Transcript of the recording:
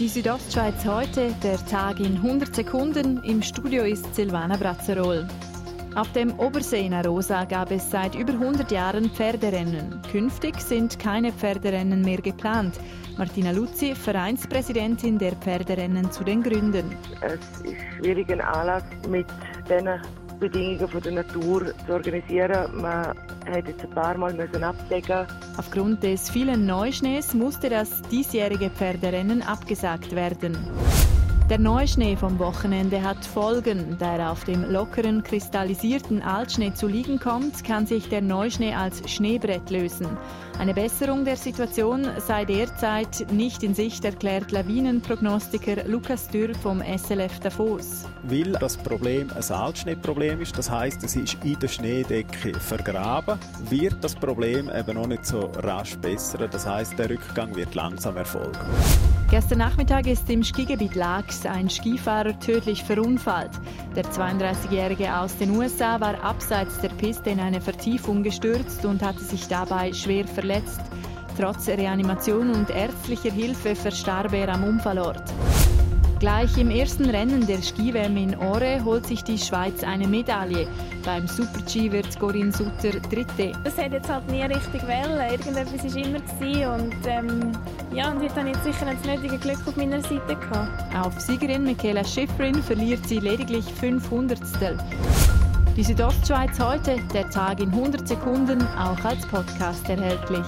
Die Südostschweiz heute, der Tag in 100 Sekunden. Im Studio ist Silvana Brazzerol. Auf dem Obersee in Arosa gab es seit über 100 Jahren Pferderennen. Künftig sind keine Pferderennen mehr geplant. Martina Luzi, Vereinspräsidentin der Pferderennen zu den Gründen. Es ist schwierig, einen Anlass mit diesen Bedingungen von der Natur zu organisieren. Man hat jetzt ein paar Mal müssen abdecken. Aufgrund des vielen Neuschnees musste das diesjährige Pferderennen abgesagt werden. Der Neuschnee vom Wochenende hat Folgen. Da auf dem lockeren, kristallisierten Altschnee zu liegen kommt, kann sich der Neuschnee als Schneebrett lösen. Eine Besserung der Situation sei derzeit nicht in Sicht, erklärt Lawinenprognostiker Lukas Dürr vom SLF Davos. Weil das Problem ein Altschneeproblem ist, das heißt, es ist in der Schneedecke vergraben, wird das Problem eben noch nicht so rasch bessern. Das heißt, der Rückgang wird langsam erfolgen. Gestern Nachmittag ist im Skigebiet Lax ein Skifahrer tödlich verunfallt. Der 32-Jährige aus den USA war abseits der Piste in eine Vertiefung gestürzt und hatte sich dabei schwer verletzt. Trotz Reanimation und ärztlicher Hilfe verstarb er am Unfallort. Gleich im ersten Rennen der Ski-WM in Ore holt sich die Schweiz eine Medaille. Beim Super-G wird Corinne Sutter Dritte. Das hat jetzt halt nie richtig wollen. Irgendetwas war immer. Und, ähm, ja, und heute habe ich sicher das nötige Glück auf meiner Seite gehabt. Auf Siegerin Michaela Schifrin verliert sie lediglich 500. Die Südostschweiz heute, der Tag in 100 Sekunden, auch als Podcast erhältlich.